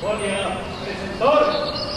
过年了，走！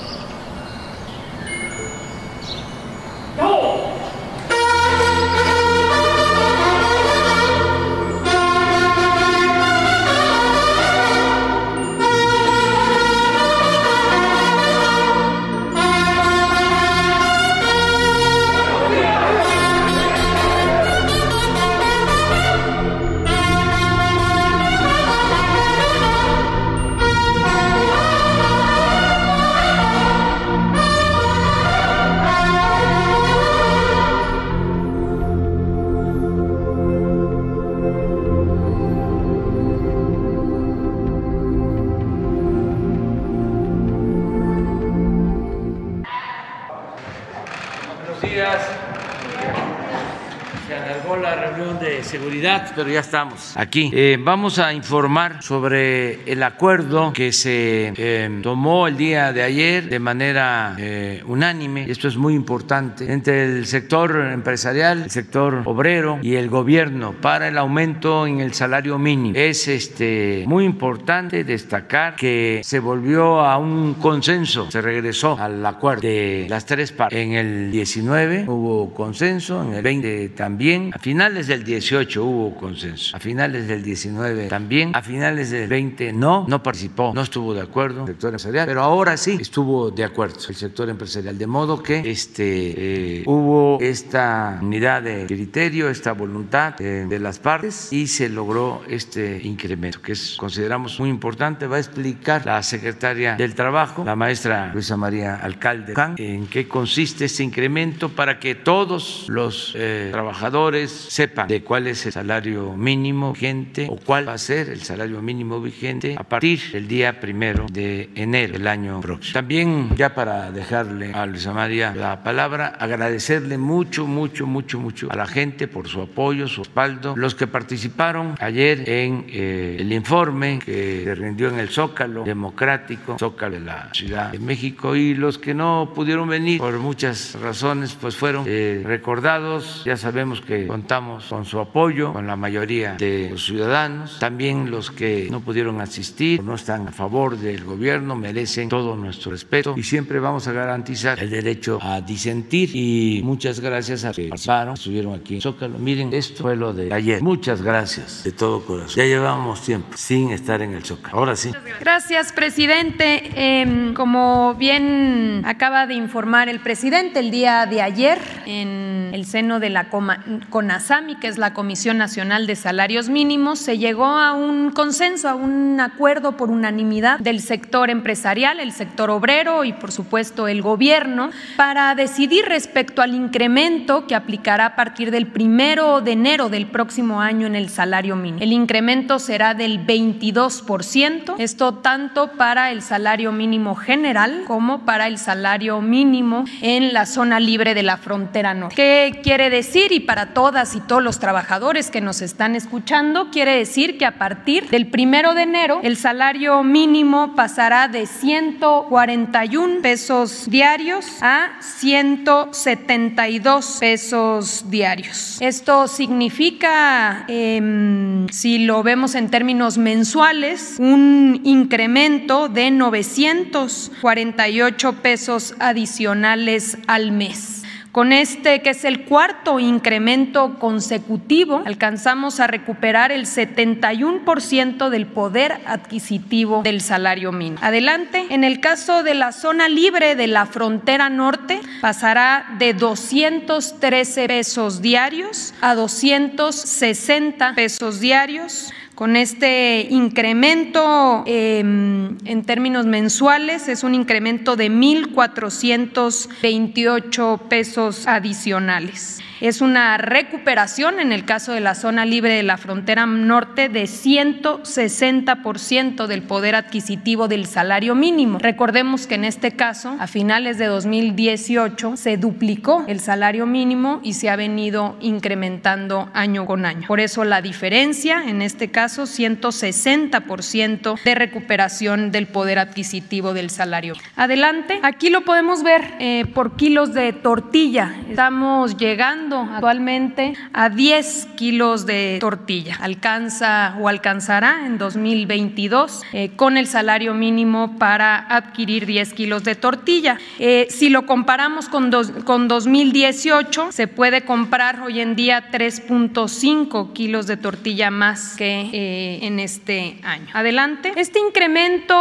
Pero ya estamos aquí. Eh, vamos a informar sobre el acuerdo que se eh, tomó el día de ayer de manera eh, unánime. Esto es muy importante entre el sector empresarial, el sector obrero y el gobierno para el aumento en el salario mínimo. Es este muy importante destacar que se volvió a un consenso, se regresó al acuerdo de las tres partes. En el 19 hubo consenso, en el 20 también, a finales del 18 hubo consenso, a finales del 19 también, a finales del 20 no, no participó, no estuvo de acuerdo el sector empresarial, pero ahora sí estuvo de acuerdo el sector empresarial, de modo que este, eh, hubo esta unidad de criterio, esta voluntad eh, de las partes y se logró este incremento, que consideramos muy importante, va a explicar la secretaria del Trabajo, la maestra Luisa María Alcalde, en qué consiste este incremento para que todos los eh, trabajadores sepan de cuál es el salario mínimo vigente o cuál va a ser el salario mínimo vigente a partir del día primero de enero del año próximo. También, ya para dejarle a Luisa María la palabra, agradecerle mucho, mucho, mucho, mucho a la gente por su apoyo, su respaldo, los que participaron ayer en eh, el informe que se rindió en el Zócalo Democrático, Zócalo de la Ciudad de México, y los que no pudieron venir por muchas razones, pues fueron eh, recordados, ya sabemos que contamos con su apoyo, con la mayoría de los ciudadanos. También los que no pudieron asistir, no están a favor del gobierno, merecen todo nuestro respeto y siempre vamos a garantizar el derecho a disentir. Y muchas gracias a los que participaron, estuvieron aquí en Zócalo. Miren, esto fue lo de ayer. Muchas gracias de todo corazón. Ya llevamos tiempo sin estar en el Zócalo. Ahora sí. Gracias, presidente. Eh, como bien acaba de informar el presidente el día de ayer en el seno de la CONASAMI, que es la Comisión Nacional de Salarios Mínimos, se llegó a un consenso, a un acuerdo por unanimidad del sector empresarial, el sector obrero y por supuesto el gobierno para decidir respecto al incremento que aplicará a partir del primero de enero del próximo año en el salario mínimo. El incremento será del 22%, esto tanto para el salario mínimo general como para el salario mínimo en la zona libre de la frontera norte. ¿Qué quiere decir? Y para todas y todos los trabajadores que nos están escuchando, quiere decir que a partir del primero de enero el salario mínimo pasará de 141 pesos diarios a 172 pesos diarios. Esto significa, eh, si lo vemos en términos mensuales, un incremento de 948 pesos adicionales al mes. Con este, que es el cuarto incremento consecutivo, alcanzamos a recuperar el 71% del poder adquisitivo del salario mínimo. Adelante, en el caso de la zona libre de la frontera norte, pasará de 213 pesos diarios a 260 pesos diarios. Con este incremento eh, en términos mensuales es un incremento de 1.428 pesos adicionales. Es una recuperación en el caso de la zona libre de la frontera norte de 160% del poder adquisitivo del salario mínimo. Recordemos que en este caso, a finales de 2018, se duplicó el salario mínimo y se ha venido incrementando año con año. Por eso la diferencia, en este caso, 160% de recuperación del poder adquisitivo del salario. Adelante, aquí lo podemos ver eh, por kilos de tortilla. Estamos llegando actualmente a 10 kilos de tortilla. Alcanza o alcanzará en 2022 eh, con el salario mínimo para adquirir 10 kilos de tortilla. Eh, si lo comparamos con, con 2018, se puede comprar hoy en día 3.5 kilos de tortilla más que eh, en este año. Adelante. Este incremento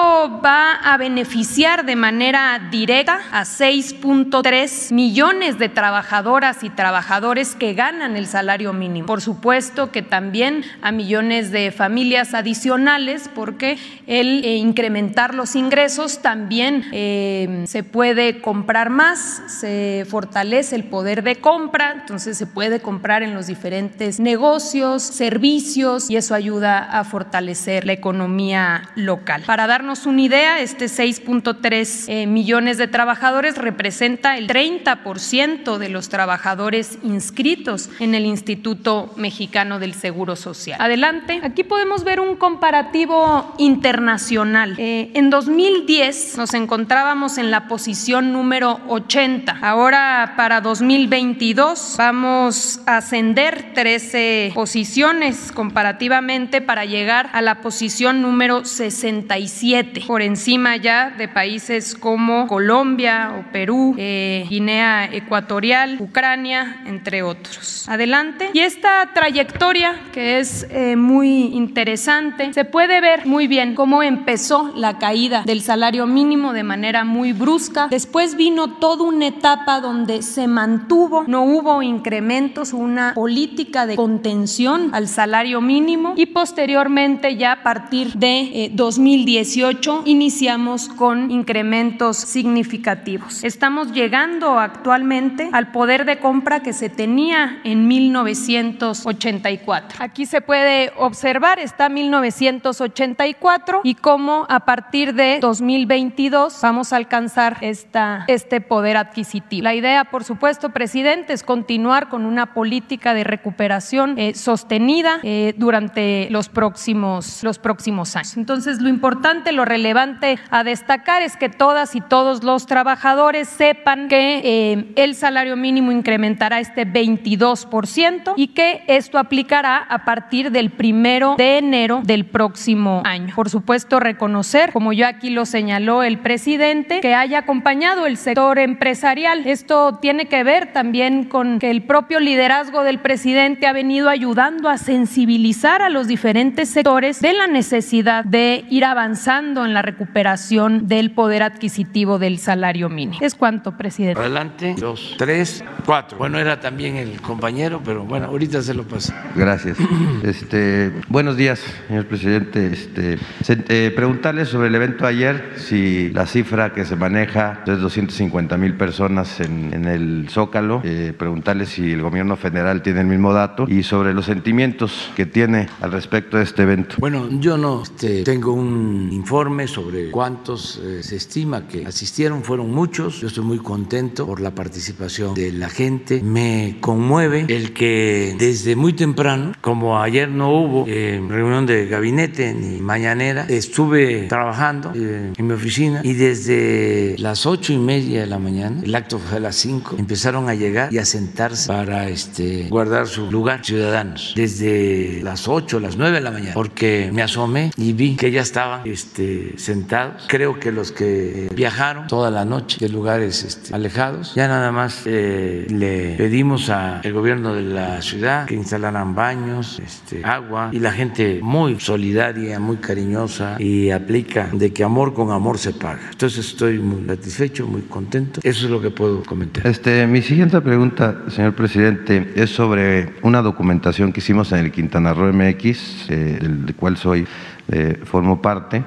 va a beneficiar de manera directa a 6.3 millones de trabajadoras y trabajadores que ganan el salario mínimo. Por supuesto que también a millones de familias adicionales porque el eh, incrementar los ingresos también eh, se puede comprar más, se fortalece el poder de compra, entonces se puede comprar en los diferentes negocios, servicios y eso ayuda a fortalecer la economía local. Para darnos una idea, este 6.3 eh, millones de trabajadores representa el 30% de los trabajadores inscritos en el Instituto Mexicano del Seguro Social. Adelante, aquí podemos ver un comparativo internacional. Eh, en 2010 nos encontrábamos en la posición número 80. Ahora para 2022 vamos a ascender 13 posiciones comparativamente para llegar a la posición número 67, por encima ya de países como Colombia o Perú, eh, Guinea Ecuatorial, Ucrania, entre otros. Adelante. Y esta trayectoria, que es eh, muy interesante, se puede ver muy bien cómo empezó la caída del salario mínimo de manera muy brusca. Después vino toda una etapa donde se mantuvo, no hubo incrementos, una política de contención al salario mínimo y posteriormente ya a partir de 2018 eh, iniciamos con incrementos significativos. Estamos llegando actualmente al poder de compra que se tenía en 1984. Aquí se puede observar, está 1984 y cómo a partir de 2022 vamos a alcanzar esta, este poder adquisitivo. La idea, por supuesto, presidente, es continuar con una política de recuperación eh, sostenida eh, durante los próximos, los próximos años. Entonces, lo importante, lo relevante a destacar es que todas y todos los trabajadores sepan que eh, el salario mínimo incrementará este 22% y que esto aplicará a partir del primero de enero del próximo año. Por supuesto, reconocer, como yo aquí lo señaló el presidente, que haya acompañado el sector empresarial. Esto tiene que ver también con que el propio liderazgo del presidente ha venido ayudando a sensibilizar a los diferentes sectores de la necesidad de ir avanzando en la recuperación del poder adquisitivo del salario mínimo. Es cuanto, presidente. Adelante, dos, tres, cuatro. Bueno, era también el compañero, pero bueno, ahorita se lo paso. Gracias. Este, buenos días, señor presidente. Este, eh, preguntarle sobre el evento ayer, si la cifra que se maneja es 250 mil personas en, en, el Zócalo, eh, preguntarle si el gobierno federal tiene el mismo dato y sobre los sentimientos que tiene al respecto de este evento. Bueno, yo no este, tengo un informe sobre cuántos eh, se estima que asistieron, fueron muchos, yo estoy muy contento por la participación de la gente, me conmueve el que desde muy temprano, como ayer no hubo eh, reunión de gabinete ni mañanera, estuve trabajando eh, en mi oficina y desde las ocho y media de la mañana, el acto fue a las cinco, empezaron a llegar y a sentarse para este, guardar su lugar ciudadanos, desde las ocho, las nueve de la mañana, porque me asomé y vi que ya estaban este, sentados. Creo que los que viajaron toda la noche de lugares este, alejados, ya nada más eh, le pedimos al gobierno de la ciudad que instalaran baños, este, agua y la gente muy solidaria, muy cariñosa y aplica de que amor con amor se paga. Entonces estoy muy satisfecho, muy contento. Eso es lo que puedo comentar. Este, mi siguiente pregunta, señor presidente, es sobre una documentación que hicimos en el Quintana Roo MX, eh, del cual soy, eh, formo parte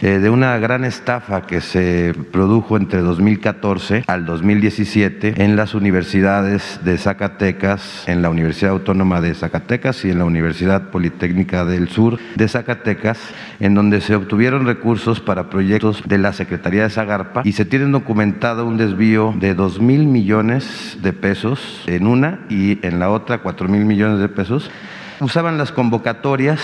eh, de una gran estafa que se produjo entre 2014 al 2017 en las universidades de Zacatecas, en la Universidad Autónoma de Zacatecas y en la Universidad Politécnica del Sur de Zacatecas, en donde se obtuvieron recursos para proyectos de la Secretaría de Zagarpa y se tiene documentado un desvío de 2 mil millones de pesos en una y en la otra 4 mil millones de pesos. Usaban las convocatorias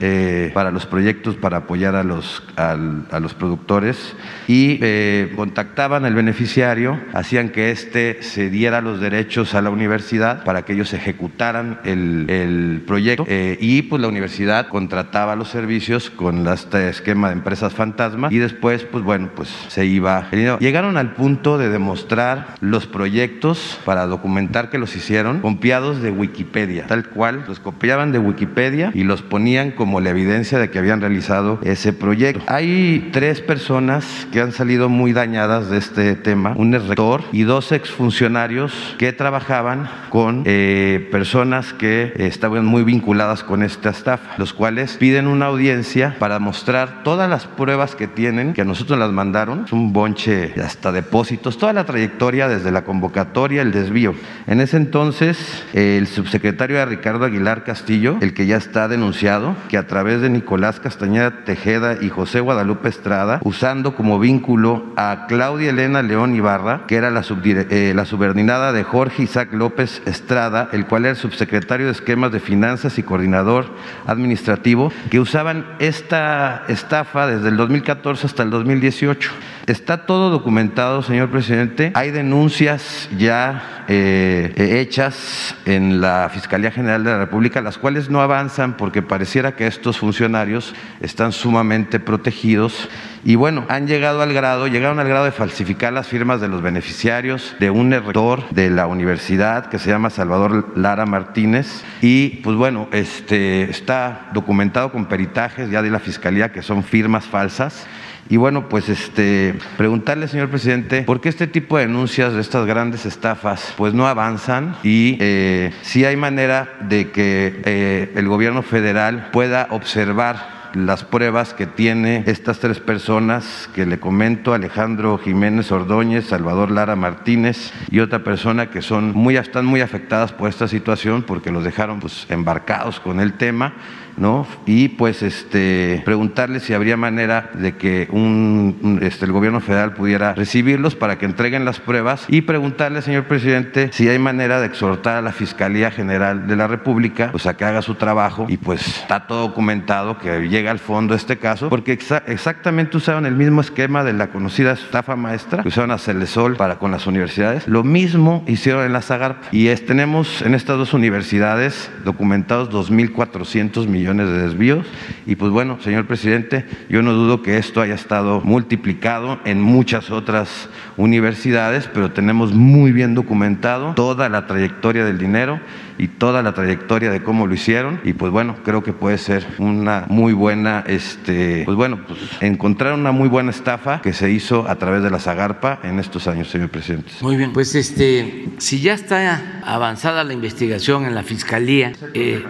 eh, para los proyectos para apoyar a los, al- a los productores. Y eh, contactaban al beneficiario, hacían que éste se diera los derechos a la universidad para que ellos ejecutaran el, el proyecto. Eh, y pues la universidad contrataba los servicios con este esquema de empresas fantasma. Y después pues bueno pues se iba. Llegaron al punto de demostrar los proyectos para documentar que los hicieron copiados de Wikipedia, tal cual los copiaban de Wikipedia y los ponían como la evidencia de que habían realizado ese proyecto. Hay tres personas que han salido muy dañadas de este tema, un rector y dos exfuncionarios que trabajaban con eh, personas que estaban muy vinculadas con esta estafa, los cuales piden una audiencia para mostrar todas las pruebas que tienen, que a nosotros las mandaron, es un bonche hasta depósitos, toda la trayectoria desde la convocatoria, el desvío. En ese entonces, el subsecretario era Ricardo Aguilar Castillo, el que ya está denunciado, que a través de Nicolás Castañeda Tejeda y José Guadalupe Estrada, usando como vínculo a Claudia Elena León Ibarra, que era eh, la subordinada de Jorge Isaac López Estrada, el cual era el subsecretario de esquemas de finanzas y coordinador administrativo, que usaban esta estafa desde el 2014 hasta el 2018. Está todo documentado, señor presidente. Hay denuncias ya eh, hechas en la Fiscalía General de la República, las cuales no avanzan porque pareciera que estos funcionarios están sumamente protegidos. Y bueno, han llegado al grado, llegaron al grado de falsificar las firmas de los beneficiarios de un rector de la universidad que se llama Salvador Lara Martínez. Y pues bueno, este está documentado con peritajes ya de la fiscalía que son firmas falsas. Y bueno, pues este, preguntarle, señor presidente, ¿por qué este tipo de denuncias de estas grandes estafas pues no avanzan? Y eh, si hay manera de que eh, el gobierno federal pueda observar las pruebas que tiene estas tres personas que le comento, Alejandro Jiménez Ordóñez, Salvador Lara Martínez y otra persona que son muy, están muy afectadas por esta situación porque los dejaron pues, embarcados con el tema. ¿No? Y pues este preguntarle si habría manera de que un, este, el gobierno federal pudiera recibirlos para que entreguen las pruebas y preguntarle, señor presidente, si hay manera de exhortar a la Fiscalía General de la República pues a que haga su trabajo y pues está todo documentado que llega al fondo este caso porque exa exactamente usaron el mismo esquema de la conocida estafa maestra que usaron a Celesol para con las universidades. Lo mismo hicieron en la Zagarpa y es, tenemos en estas dos universidades documentados 2.400 millones millones de desvíos. Y pues bueno, señor presidente, yo no dudo que esto haya estado multiplicado en muchas otras universidades, pero tenemos muy bien documentado toda la trayectoria del dinero y toda la trayectoria de cómo lo hicieron. Y pues bueno creo que puede ser una muy buena este pues bueno pues encontrar una muy buena estafa que se hizo a través de la Zagarpa en estos años señor presidente. Muy bien. Pues este si ya está avanzada la investigación en la fiscalía eh,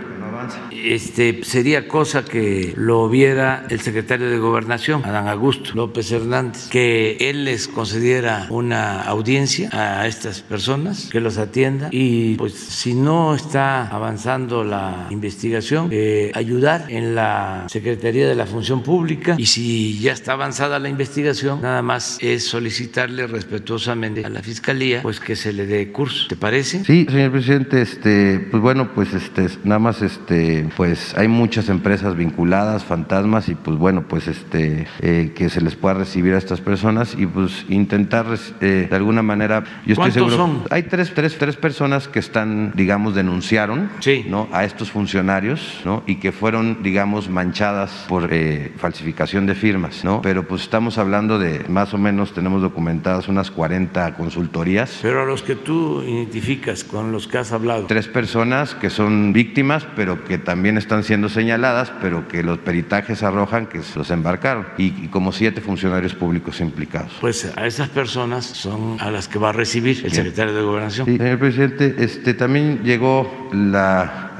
este sería cosa que lo viera el secretario de Gobernación, Adán Augusto López Hernández, que él les concediera una audiencia a estas personas, que los atienda y pues si no está avanzando la investigación, eh, ayudar en la Secretaría de la Función Pública y si ya está avanzada la investigación, nada más es solicitarle respetuosamente a la Fiscalía pues que se le dé curso. ¿Te parece? Sí, señor presidente, este, pues bueno, pues este, nada más este, pues hay muchas empresas vinculadas, fantasmas y pues bueno, pues este, eh, que se les pueda recibir a estas personas y pues intentar eh, de alguna manera, yo estoy ¿Cuántos seguro, son? hay tres, tres, tres personas que están, digamos, denunciaron, Sí. ¿no? A estos funcionarios, ¿no? Y que fueron, digamos, manchadas por eh, falsificación de firmas, ¿no? Pero pues estamos hablando de más o menos tenemos documentadas unas 40 consultorías. Pero a los que tú identificas, con los que has hablado, Tres personas que son víctimas, pero que también están siendo señaladas, pero que los peritajes arrojan que los embarcaron. Y, y como siete funcionarios públicos implicados. pues a esas personas son a las que va a recibir el secretario de Gobernación. Sí, señor presidente, este, también llegó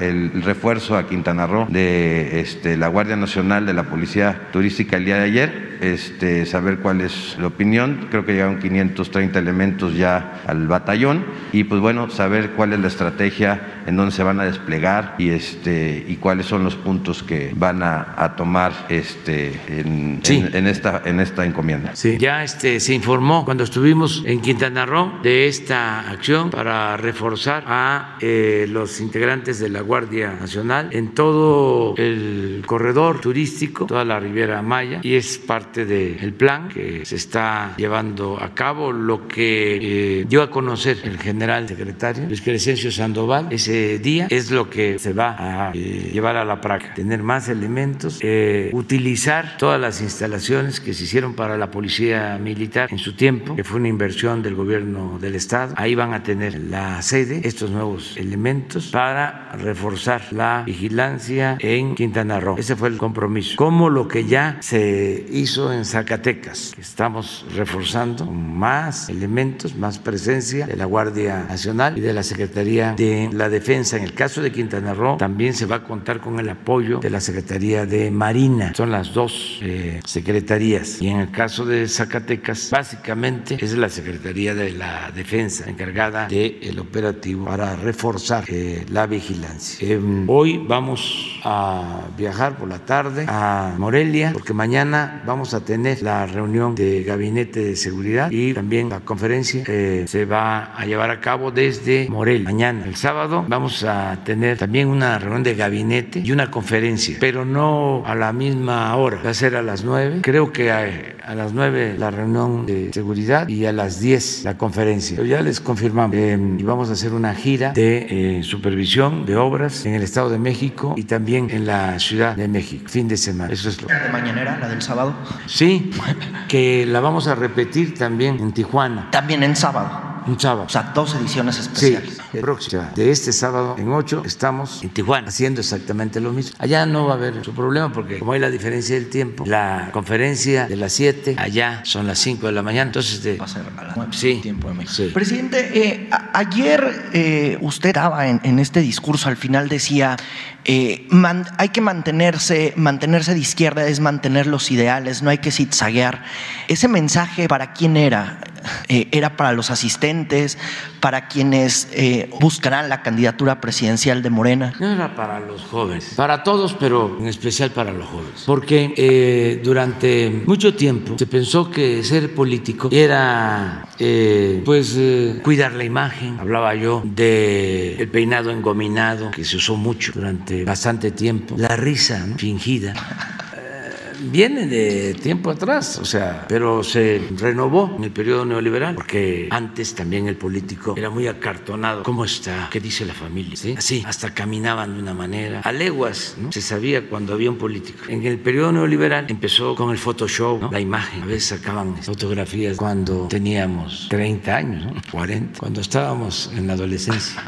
el refuerzo a Quintana Roo de este, la Guardia Nacional de la Policía Turística el día de ayer. Este, saber cuál es la opinión. Creo que llegaron 530 elementos ya al batallón y pues bueno, saber cuál es la estrategia en dónde se van a desplegar y este y cuáles son los puntos que van a, tomar este en, en, esta en esta encomienda. Sí, ya este se informó cuando estuvimos en Quintana Roo de esta acción para reforzar a eh, los integrantes de la Guardia Nacional en todo el corredor turístico, toda la Riviera Maya y es parte del plan que se está llevando a cabo. Lo que eh, dio a conocer el general secretario Luis Crescencio Sandoval ese día es lo que se va a eh, llevar a la práctica, tener más elementos, eh, utilizar todas las instalaciones que se hicieron para la policía militar en su tiempo, que fue una inversión del gobierno del estado. Ahí van a tener la sede, estos nuevos elementos para reforzar la vigilancia en Quintana Roo. Ese fue el compromiso. Como lo que ya se hizo en Zacatecas, estamos reforzando más elementos, más presencia de la Guardia Nacional y de la Secretaría de la Defensa. En el caso de Quintana Roo también se va a contar con el apoyo de la Secretaría de Marina. Son las dos eh, secretarías. Y en el caso de Zacatecas, básicamente es la Secretaría de la Defensa encargada del operativo para reforzar eh, la vigilancia. Em, hoy vamos a viajar por la tarde a Morelia porque mañana vamos a tener la reunión de gabinete de seguridad y también la conferencia eh, se va a llevar a cabo desde Morelia. Mañana, el sábado, vamos a tener también una reunión de gabinete y una conferencia, pero no a la misma hora. Va a ser a las nueve. Creo que a, las nueve la reunión de seguridad y a las diez la conferencia. Pero ya les confirmamos eh, y vamos a hacer una gira de eh, supervisión de obras en el Estado de México y también en la Ciudad de México, fin de semana. Eso es lo. ¿La de mañanera, la del sábado? Sí, que la vamos a repetir también en Tijuana. También en sábado. Un sábado. O sea, dos ediciones especiales. Sí, próxima. De este sábado en 8 estamos en Tijuana haciendo exactamente lo mismo. Allá no va a haber su problema porque como hay la diferencia del tiempo, la conferencia de las 7, allá son las 5 de la mañana. Entonces de... va a ser a las 9 sí, tiempo de México. Sí. Presidente, eh, ayer eh, usted daba en, en, este discurso, al final decía, eh, man, hay que mantenerse, mantenerse de izquierda es mantener los ideales, no hay que zigzaguear. Ese mensaje, ¿para quién era? Eh, era para los asistentes, para quienes eh, buscarán la candidatura presidencial de Morena. No era para los jóvenes, para todos, pero en especial para los jóvenes. Porque eh, durante mucho tiempo se pensó que ser político era pues cuidar la imagen. Hablaba yo del el peinado engominado que se usó mucho durante bastante tiempo, la risa fingida viene de tiempo atrás, o sea, pero se renovó en el periodo neoliberal, porque antes también el político era muy acartonado. ¿Cómo está? ¿Qué dice la familia? ¿Sí? Así, hasta caminaban de una manera. A leguas, ¿no? Se sabía cuando había un político. En el periodo neoliberal empezó con el Photoshop, ¿no? la imagen. A veces sacaban fotografías cuando teníamos 30 años, ¿no? 40, cuando estábamos en la adolescencia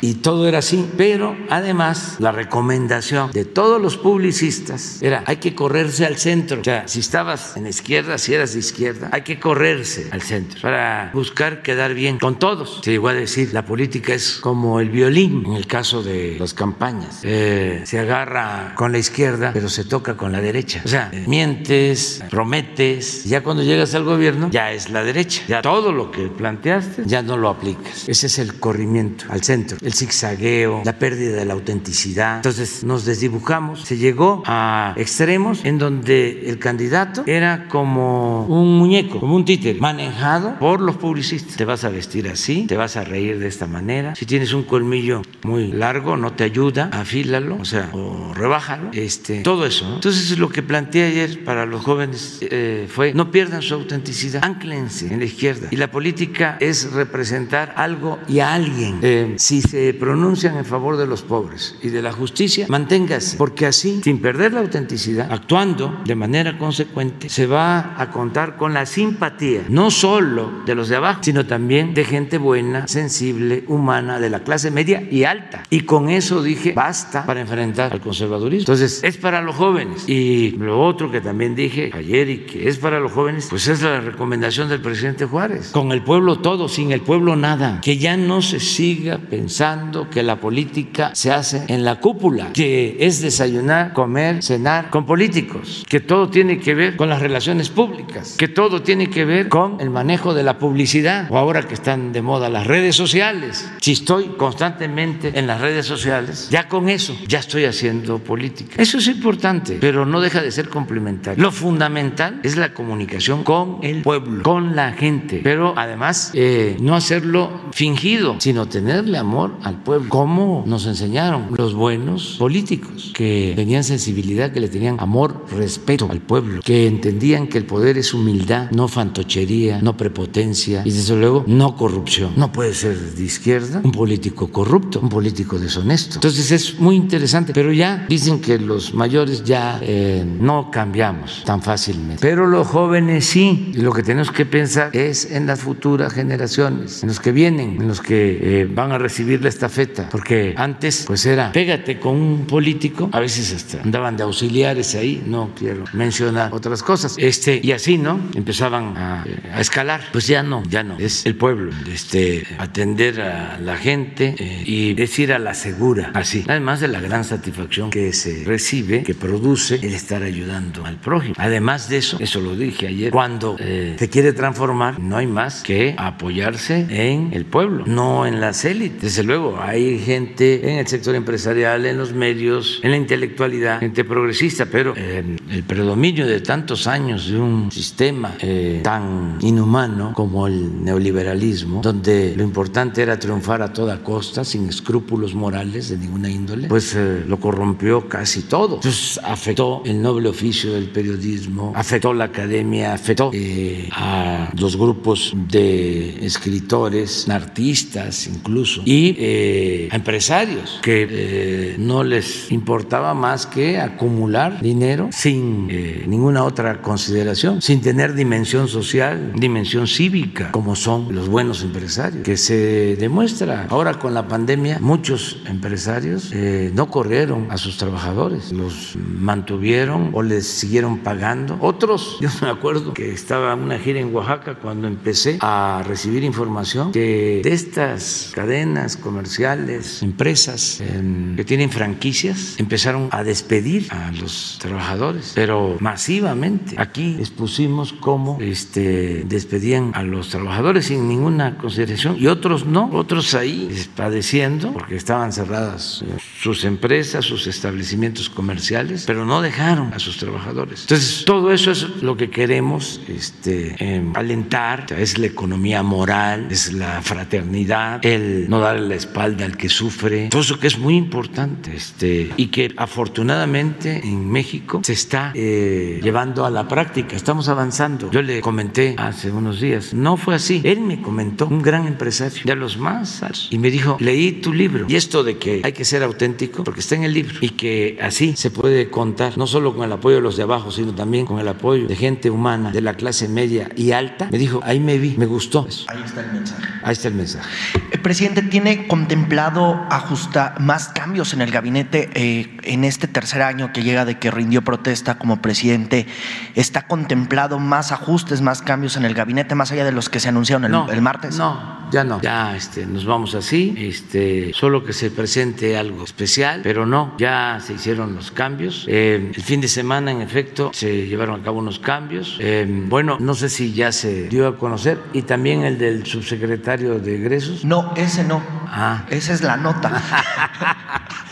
y todo era así, pero además la recomendación de todos los publicistas era hay que correrse al centro, o sea, si estabas en izquierda, si eras de izquierda, hay que correrse al centro para buscar quedar bien con todos. Se llegó a decir, la política es como el violín en el caso de las campañas, eh, se agarra con la izquierda, pero se toca con la derecha, o sea, mientes, prometes, ya cuando llegas al gobierno ya es la derecha, ya todo lo que planteaste ya no lo aplicas, ese es el corrimiento al centro el zigzagueo, la pérdida de la autenticidad. Entonces nos desdibujamos, se llegó a extremos en donde el candidato era como un muñeco, como un títere, manejado por los publicistas. Te vas a vestir así, te vas a reír de esta manera. Si tienes un colmillo muy largo, no te ayuda, afílalo, o sea, o rebájalo. Este, todo eso. Entonces lo que planteé ayer para los jóvenes eh, fue no pierdan su autenticidad, anclense en la izquierda. Y la política es representar algo y a alguien. Eh, si se pronuncian en favor de los pobres y de la justicia, manténgase, porque así, sin perder la autenticidad, actuando de manera consecuente, se va a contar con la simpatía, no solo de los de abajo, sino también de gente buena, sensible, humana, de la clase media y alta. Y con eso dije, basta para enfrentar al conservadurismo. Entonces, es para los jóvenes. Y lo otro que también dije ayer y que es para los jóvenes, pues es la recomendación del presidente Juárez. Con el pueblo todo, sin el pueblo nada. Que ya no se siga pensando que la política se hace en la cúpula, que es desayunar, comer, cenar con políticos, que todo tiene que ver con las relaciones públicas, que todo tiene que ver con el manejo de la publicidad o ahora que están de moda las redes sociales. Si estoy constantemente en las redes sociales, ya con eso ya estoy haciendo política. Eso es importante, pero no deja de ser complementario. Lo fundamental es la comunicación con el pueblo, con la gente, pero además eh, no hacerlo fingido, sino tenerle amor al pueblo, como nos enseñaron los buenos políticos, que tenían sensibilidad, que le tenían amor, respeto al pueblo, que entendían que el poder es humildad, no fantochería, no prepotencia y desde luego no corrupción. No puede ser de izquierda un político corrupto, un político deshonesto. Entonces es muy interesante, pero ya dicen que los mayores ya eh, no cambiamos tan fácilmente, pero los jóvenes sí. Y lo que tenemos que pensar es en las futuras generaciones, en los que vienen, en los que eh, van a recibir la estafeta, porque antes pues era pégate con un político, a veces hasta andaban de auxiliares ahí, no quiero mencionar otras cosas, este y así, ¿no? Empezaban a, a escalar, pues ya no, ya no, es el pueblo, este atender a la gente eh, y decir a la segura, así, además de la gran satisfacción que se recibe, que produce el estar ayudando al prójimo. Además de eso, eso lo dije ayer, cuando eh, se quiere transformar, no hay más que apoyarse en el pueblo, no en las élites. Desde luego, hay gente en el sector empresarial, en los medios, en la intelectualidad, gente progresista, pero eh, el predominio de tantos años de un sistema eh, tan inhumano como el neoliberalismo, donde lo importante era triunfar a toda costa, sin escrúpulos morales de ninguna índole, pues eh, lo corrompió casi todo. Entonces afectó el noble oficio del periodismo, afectó la academia, afectó eh, a los grupos de escritores, artistas incluso, y eh, a empresarios que no les importaba más que acumular dinero sin ninguna otra consideración, sin tener dimensión social, dimensión cívica, como son los buenos empresarios, que se demuestra ahora con la pandemia, muchos empresarios eh, no corrieron a sus trabajadores, los mantuvieron o les siguieron pagando. Otros, yo me acuerdo que estaba en una gira en Oaxaca cuando empecé a recibir información que de estas cadenas comerciales, empresas em, que tienen franquicias, empezaron a despedir a los trabajadores, pero masivamente. Aquí expusimos cómo este, despedían a los trabajadores sin ninguna consideración y otros no, otros ahí padeciendo porque estaban cerradas eh, sus empresas, sus establecimientos comerciales, pero no dejaron a sus trabajadores. Entonces, todo eso es lo que queremos este, em, alentar, es la economía moral, es la fraternidad, el no darle la espalda al que sufre, todo eso que es muy importante este, y que afortunadamente en México se está eh, llevando a la práctica, estamos avanzando. Yo le comenté hace unos días, no fue así, él me comentó, un gran empresario, de los más altos, y me dijo, leí tu libro, y esto de que hay que ser auténtico, porque está en el libro, y que así se puede contar, no solo con el apoyo de los de abajo, sino también con el apoyo de gente humana de la clase media y alta, me dijo, ahí me vi, me gustó eso. Ahí está el mensaje. Ahí está el mensaje. El presidente tiene contemplado ajustar más cambios en el gabinete eh, en este tercer año que llega de que rindió protesta como presidente. ¿Está contemplado más ajustes, más cambios en el gabinete, más allá de los que se anunciaron el, No, el martes? No, ya no. Ya este, nos vamos así. Este, solo que se presente algo especial, pero no, ya se hicieron los cambios. Eh, el fin de semana, en efecto, se llevaron a cabo unos cambios. Eh, bueno, no sé si ya se dio a conocer. Y también el del subsecretario de egresos. No, ese no. Ah. Esa es la nota.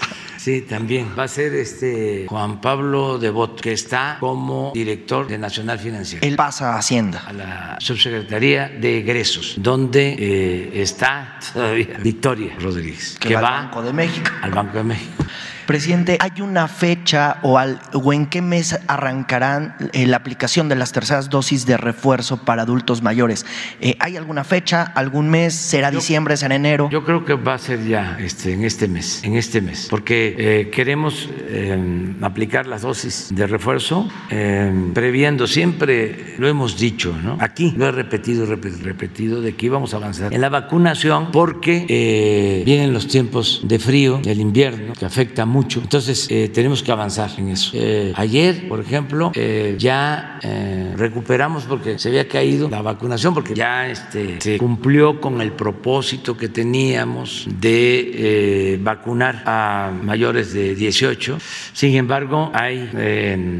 Sí, también va a ser este Juan Pablo Devot, que está como director de Nacional Financiero. Él pasa a Hacienda. a la Subsecretaría de Egresos, donde eh, está todavía Victoria Rodríguez, Que va al Banco de México. al Banco de México. Presidente, ¿hay una fecha o, al- o en qué mes arrancarán eh, la aplicación de las terceras dosis de refuerzo para adultos mayores? Eh, ¿Hay alguna fecha, algún mes? ¿Será Yo- diciembre, será enero? Yo creo que va a ser ya este, en este mes, en este mes, porque eh, queremos eh, aplicar las dosis de refuerzo, eh, previendo, siempre lo hemos dicho, ¿no? Aquí lo he repetido, rep- repetido, de que íbamos a avanzar en la vacunación porque eh, vienen los tiempos de frío, el invierno, que afecta mucho. Entonces, eh, tenemos que avanzar en eso. Eh, ayer, por ejemplo, eh, ya recuperamos porque se había caído la vacunación, porque ya este, se cumplió con el propósito que teníamos de vacunar a mayores de 18. Sin embargo, hay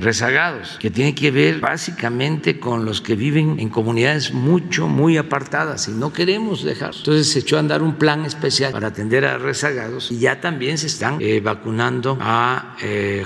rezagados que tienen que ver básicamente con los que viven en comunidades mucho, muy apartadas y no queremos dejar. Entonces se echó a andar un plan especial para atender a rezagados y ya también se están vacunando a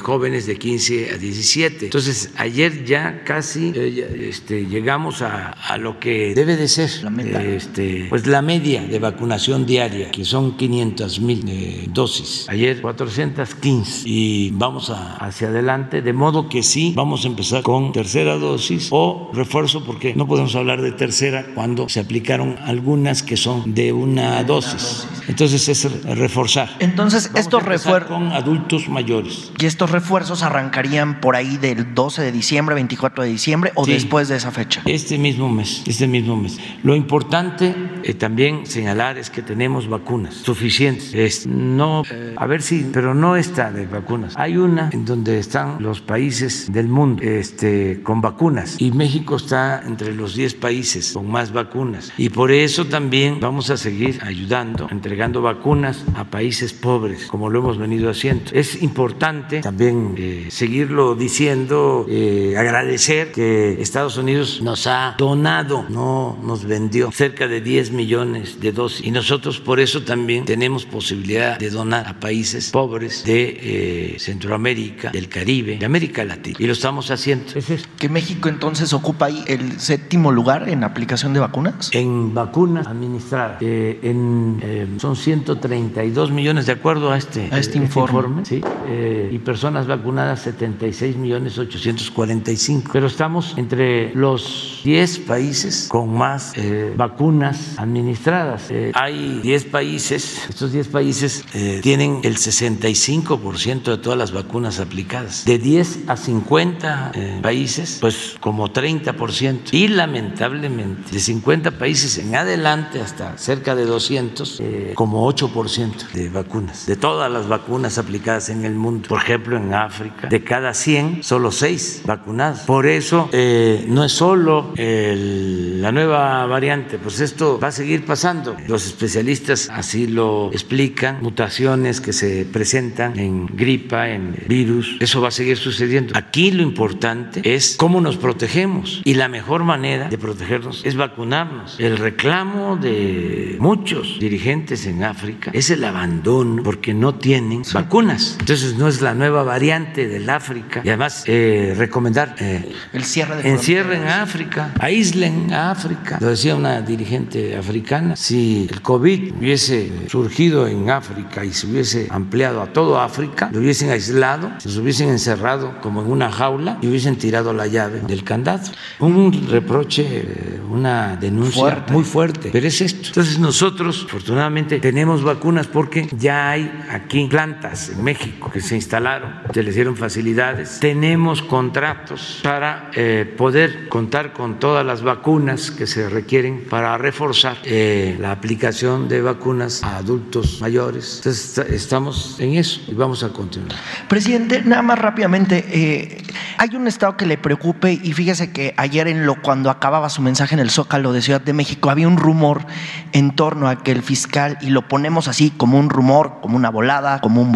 jóvenes de 15 a 17. Entonces, ayer ya casi eh, este, llegamos a, lo que debe de ser la este, pues la media de vacunación diaria, que son 500 mil eh, dosis. Ayer 415 y vamos hacia adelante, de modo que sí, vamos a empezar con tercera dosis o refuerzo, porque no podemos hablar de tercera cuando se aplicaron algunas que son de una dosis. Entonces es reforzar. Entonces, estos refuerzos adultos mayores. Y estos refuerzos arrancarían por ahí del 12 de diciembre, 24 de diciembre o después de esa fecha. Este mismo mes, este mismo mes. Lo importante eh, también señalar es que tenemos vacunas suficientes. no, a ver si, pero no está de vacunas. Hay una en donde están los países del mundo este, con vacunas y México está entre los 10 países con más vacunas y por eso también vamos a seguir ayudando entre entregando vacunas a países pobres, como lo hemos venido haciendo. Es importante también eh, seguirlo diciendo, eh, agradecer que Estados Unidos nos ha donado, no nos vendió cerca de 10 millones de dosis. Y nosotros por eso también tenemos posibilidad de donar a países pobres de eh, Centroamérica, del Caribe, de América Latina. Y lo estamos haciendo. ¿Que México entonces ocupa ahí el séptimo lugar en aplicación de vacunas? En vacunas administradas, en son 132 millones de acuerdo a este, este, este, informe, ¿sí? Eh, y personas vacunadas 76 millones 845. Pero estamos entre los 10 países con más eh, vacunas administradas. Eh, hay 10 países, estos 10 países tienen el 65% de todas las vacunas aplicadas. De 10 a 50 países, pues como 30%. Y lamentablemente, de 50 países en adelante hasta cerca de 200, como 8% de vacunas, de todas las vacunas aplicadas en el mundo. Por ejemplo, en África, de cada 100, solo 6 vacunadas. Por eso eh, no es solo la nueva variante, pues esto va a seguir pasando. Los especialistas así lo explican, mutaciones que se presentan en gripa, en virus, eso va a seguir sucediendo. Aquí lo importante es cómo nos protegemos y la mejor manera de protegernos es vacunarnos. El reclamo de muchos dirigentes en África es el abandono porque no tienen vacunas. Entonces no es la nueva variante del África. Y además eh, recomendar eh, el cierre de encierren a África, aíslen a África. Lo decía una dirigente africana, si el COVID hubiese surgido en África y se hubiese ampliado a todo África, lo hubiesen aislado, se hubiesen encerrado como en una jaula y hubiesen tirado la llave del candado. Un reproche, una denuncia muy fuerte. Pero es esto. Entonces nosotros, afortunadamente, tenemos vacunas porque ya hay aquí plantas en México que se instalaron, se les dieron facilidades. Tenemos contratos para eh, poder contar con todas las vacunas que se requieren para reforzar eh, la aplicación de vacunas a adultos mayores. Entonces estamos en eso y vamos a continuar. Presidente, nada más rápidamente, eh, hay un estado que le preocupe y fíjese que ayer en lo cuando acababa su mensaje en el Zócalo de Ciudad de México había un rumor en torno a que el fiscal y lo ponemos así como un rumor, como una volada, como un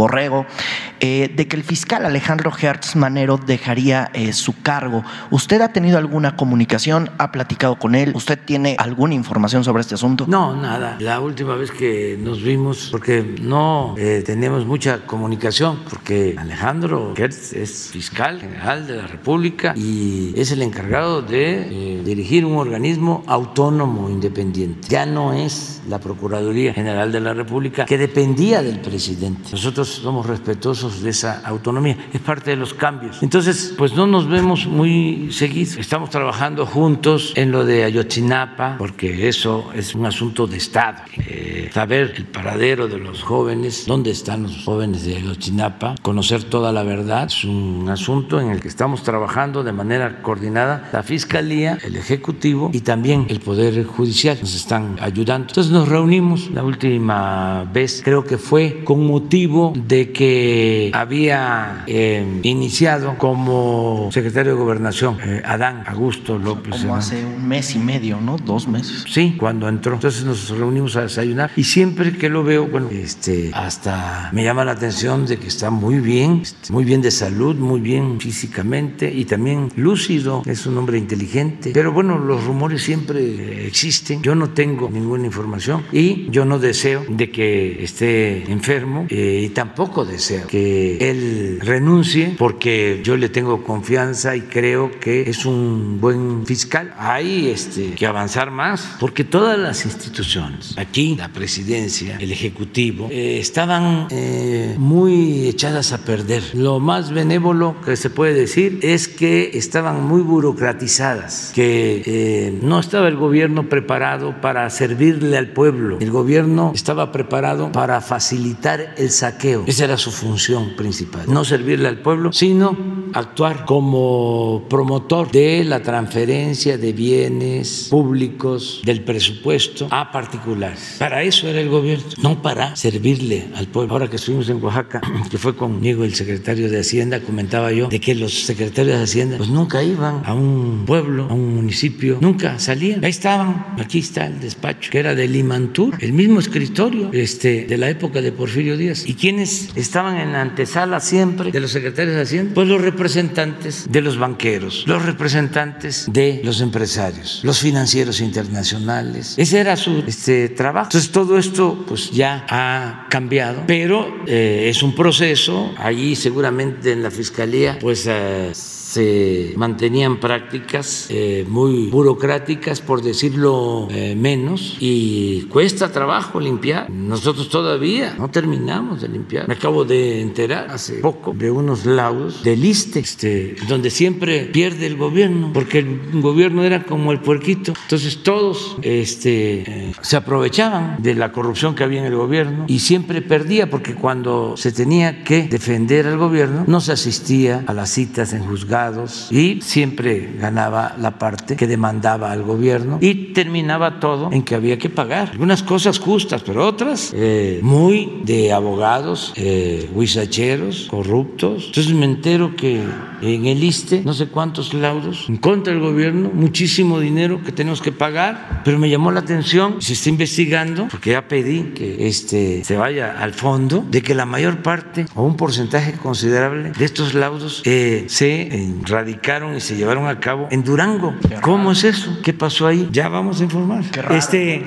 eh, de que el fiscal Alejandro Hertz Manero dejaría eh, su cargo. ¿Usted ha tenido alguna comunicación? ¿Ha platicado con él? ¿Usted tiene alguna información sobre este asunto? No, nada. La última vez que nos vimos, porque no eh, tenemos mucha comunicación, porque Alejandro Hertz es fiscal general de la República y es el encargado de dirigir un organismo autónomo, independiente. Ya no es la Procuraduría General de la República, que dependía del presidente. Nosotros somos respetuosos de esa autonomía, es parte de los cambios. Entonces, pues no nos vemos muy seguidos. Estamos trabajando juntos en lo de Ayotzinapa, porque eso es un asunto de Estado. Eh, saber el paradero de los jóvenes, dónde están los jóvenes de Ayotzinapa, conocer toda la verdad, es un asunto en el que estamos trabajando de manera coordinada la Fiscalía, el Ejecutivo y también el Poder Judicial. Nos están ayudando. Entonces nos reunimos la última vez, creo que fue con motivo de que había eh, iniciado como secretario de Gobernación, eh, Adán Augusto López. Como Hernández. hace un mes y medio, ¿no? Dos meses. Sí, cuando entró. Entonces nos reunimos a desayunar y siempre que lo veo, bueno, este, hasta me llama la atención de que está muy bien, este, muy bien de salud, muy bien físicamente y también lúcido. Es un hombre inteligente. Pero bueno, los rumores siempre existen. Yo no tengo ninguna información y yo no deseo de que esté enfermo eh, y tampoco deseo que él renuncie porque yo le tengo confianza y creo que es un buen fiscal. Hay este, que avanzar más porque todas las instituciones, aquí la presidencia, el ejecutivo, eh, estaban eh, muy echadas a perder. Lo más benévolo que se puede decir es que estaban muy burocratizadas, que eh, no estaba el gobierno preparado para servirle al pueblo. El gobierno estaba preparado para facilitar el saqueo. Esa era su función principal. No servirle al pueblo, sino actuar como promotor de la transferencia de bienes públicos del presupuesto a particulares. Para eso era el gobierno, no para servirle al pueblo. Ahora que estuvimos en Oaxaca, que fue conmigo el secretario de Hacienda, comentaba yo de que los secretarios de Hacienda pues nunca iban a un pueblo, a un municipio, nunca salían. Ahí estaban, aquí está el despacho, que era de Limantur, el mismo escritorio este, de la época de Porfirio Díaz. ¿Y quiénes estaban en la antesala siempre de los secretarios de Hacienda? Pues los representantes de los banqueros, los representantes de los empresarios, los financieros internacionales. Ese era su este, trabajo. Entonces todo esto pues ya ha cambiado, pero eh, es un proceso. Allí seguramente en la fiscalía pues eh, se mantenían prácticas eh, muy burocráticas, por decirlo eh, menos, y cuesta trabajo limpiar. Nosotros todavía no terminamos de limpiar. Me acabo de enterar hace poco de unos laudos del ISTE, este, donde siempre pierde el gobierno, porque el gobierno era como el puerquito. Entonces todos este, eh, se aprovechaban de la corrupción que había en el gobierno y siempre perdía, porque cuando se tenía que defender al gobierno, no se asistía a las citas en juzgados y siempre ganaba la parte que demandaba al gobierno y terminaba todo en que había que pagar. Algunas cosas justas, pero otras eh, muy de abogados, eh, huizacheros, corruptos. Entonces me entero que en el ISTE, no sé cuántos laudos en contra del gobierno, muchísimo dinero que tenemos que pagar, pero me llamó la atención, se está investigando, porque ya pedí que este, se vaya al fondo, de que la mayor parte o un porcentaje considerable de estos laudos eh, se radicaron y se llevaron a cabo en Durango. ¿Cómo es eso? ¿Qué pasó ahí? Ya vamos a informar. Este,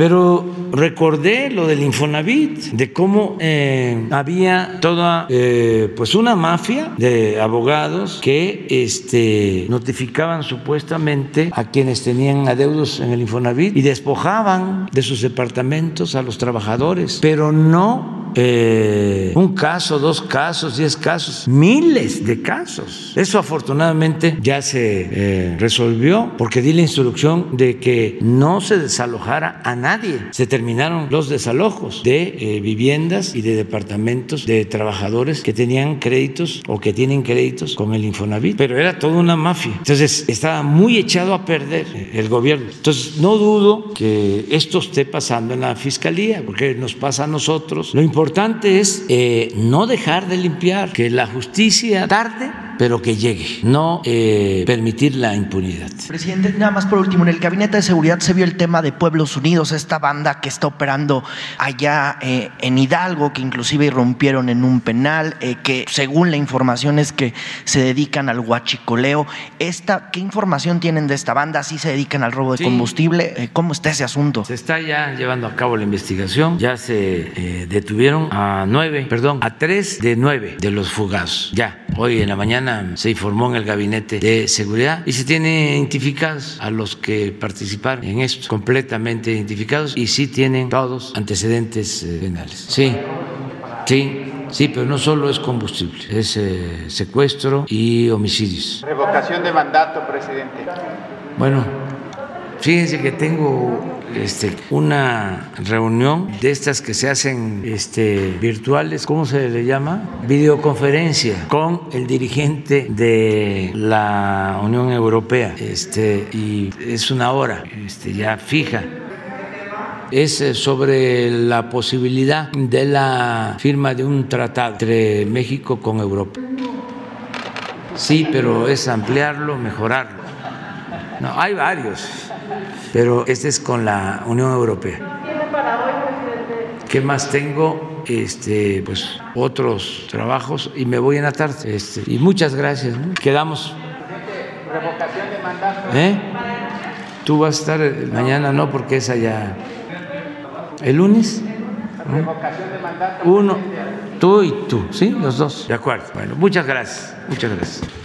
pero recordé lo del Infonavit, de cómo eh, había toda eh, pues una mafia de abogados que este, notificaban supuestamente a quienes tenían adeudos en el Infonavit y despojaban de sus departamentos a los trabajadores, pero no eh, un caso, dos casos, diez casos, miles de casos. Eso afortunadamente ya se eh, resolvió porque di la instrucción de que no se desalojara a nadie. Se terminaron los desalojos de eh, viviendas y de departamentos de trabajadores que tenían créditos o que tienen créditos con el Infonavit, pero era toda una mafia. Entonces estaba muy echado a perder el gobierno. Entonces no dudo que esto esté pasando en la fiscalía, porque nos pasa a nosotros. Es eh, no dejar de limpiar, que la justicia tarde pero que llegue, no eh, permitir la impunidad. Presidente, nada más por último, en el Gabinete de Seguridad se vio el tema de Pueblos Unidos, esta banda que está operando allá eh, en Hidalgo, que inclusive irrumpieron en un penal, eh, que según la información es que se dedican al huachicoleo. Esta, ¿Qué información tienen de esta banda? ¿Sí se dedican al robo de Sí. combustible? ¿Cómo está ese asunto? Se está ya llevando a cabo la investigación, ya se detuvieron a nueve, perdón, a tres de nueve de los fugados. Ya, hoy en la mañana se informó en el gabinete de seguridad y se tienen identificados a los que participaron en esto, completamente identificados y sí tienen todos antecedentes eh, penales. Sí, sí. Sí, pero no solo es combustible, es eh, secuestro y homicidios. Revocación de mandato, presidente. Bueno, fíjense que tengo este, una reunión de estas que se hacen este, virtuales, ¿cómo se le llama? Videoconferencia con el dirigente de la Unión Europea. Este, y es una hora ya fija. es eh, sobre la posibilidad de la firma de un tratado entre México con Europa. Sí, pero es ampliarlo, mejorarlo. No, hay varios, pero este es con la Unión Europea. ¿Qué más tengo? Este, pues otros trabajos y me voy en la tarde. Este, y muchas gracias. ¿no? Quedamos. Revocación de mandato. ¿Eh? Tú vas a estar eh, mañana, no, porque es allá. ¿El lunes? Revocación de mandato. Uno, tú y tú, ¿sí? Los dos. De acuerdo. Bueno, muchas gracias. Muchas gracias.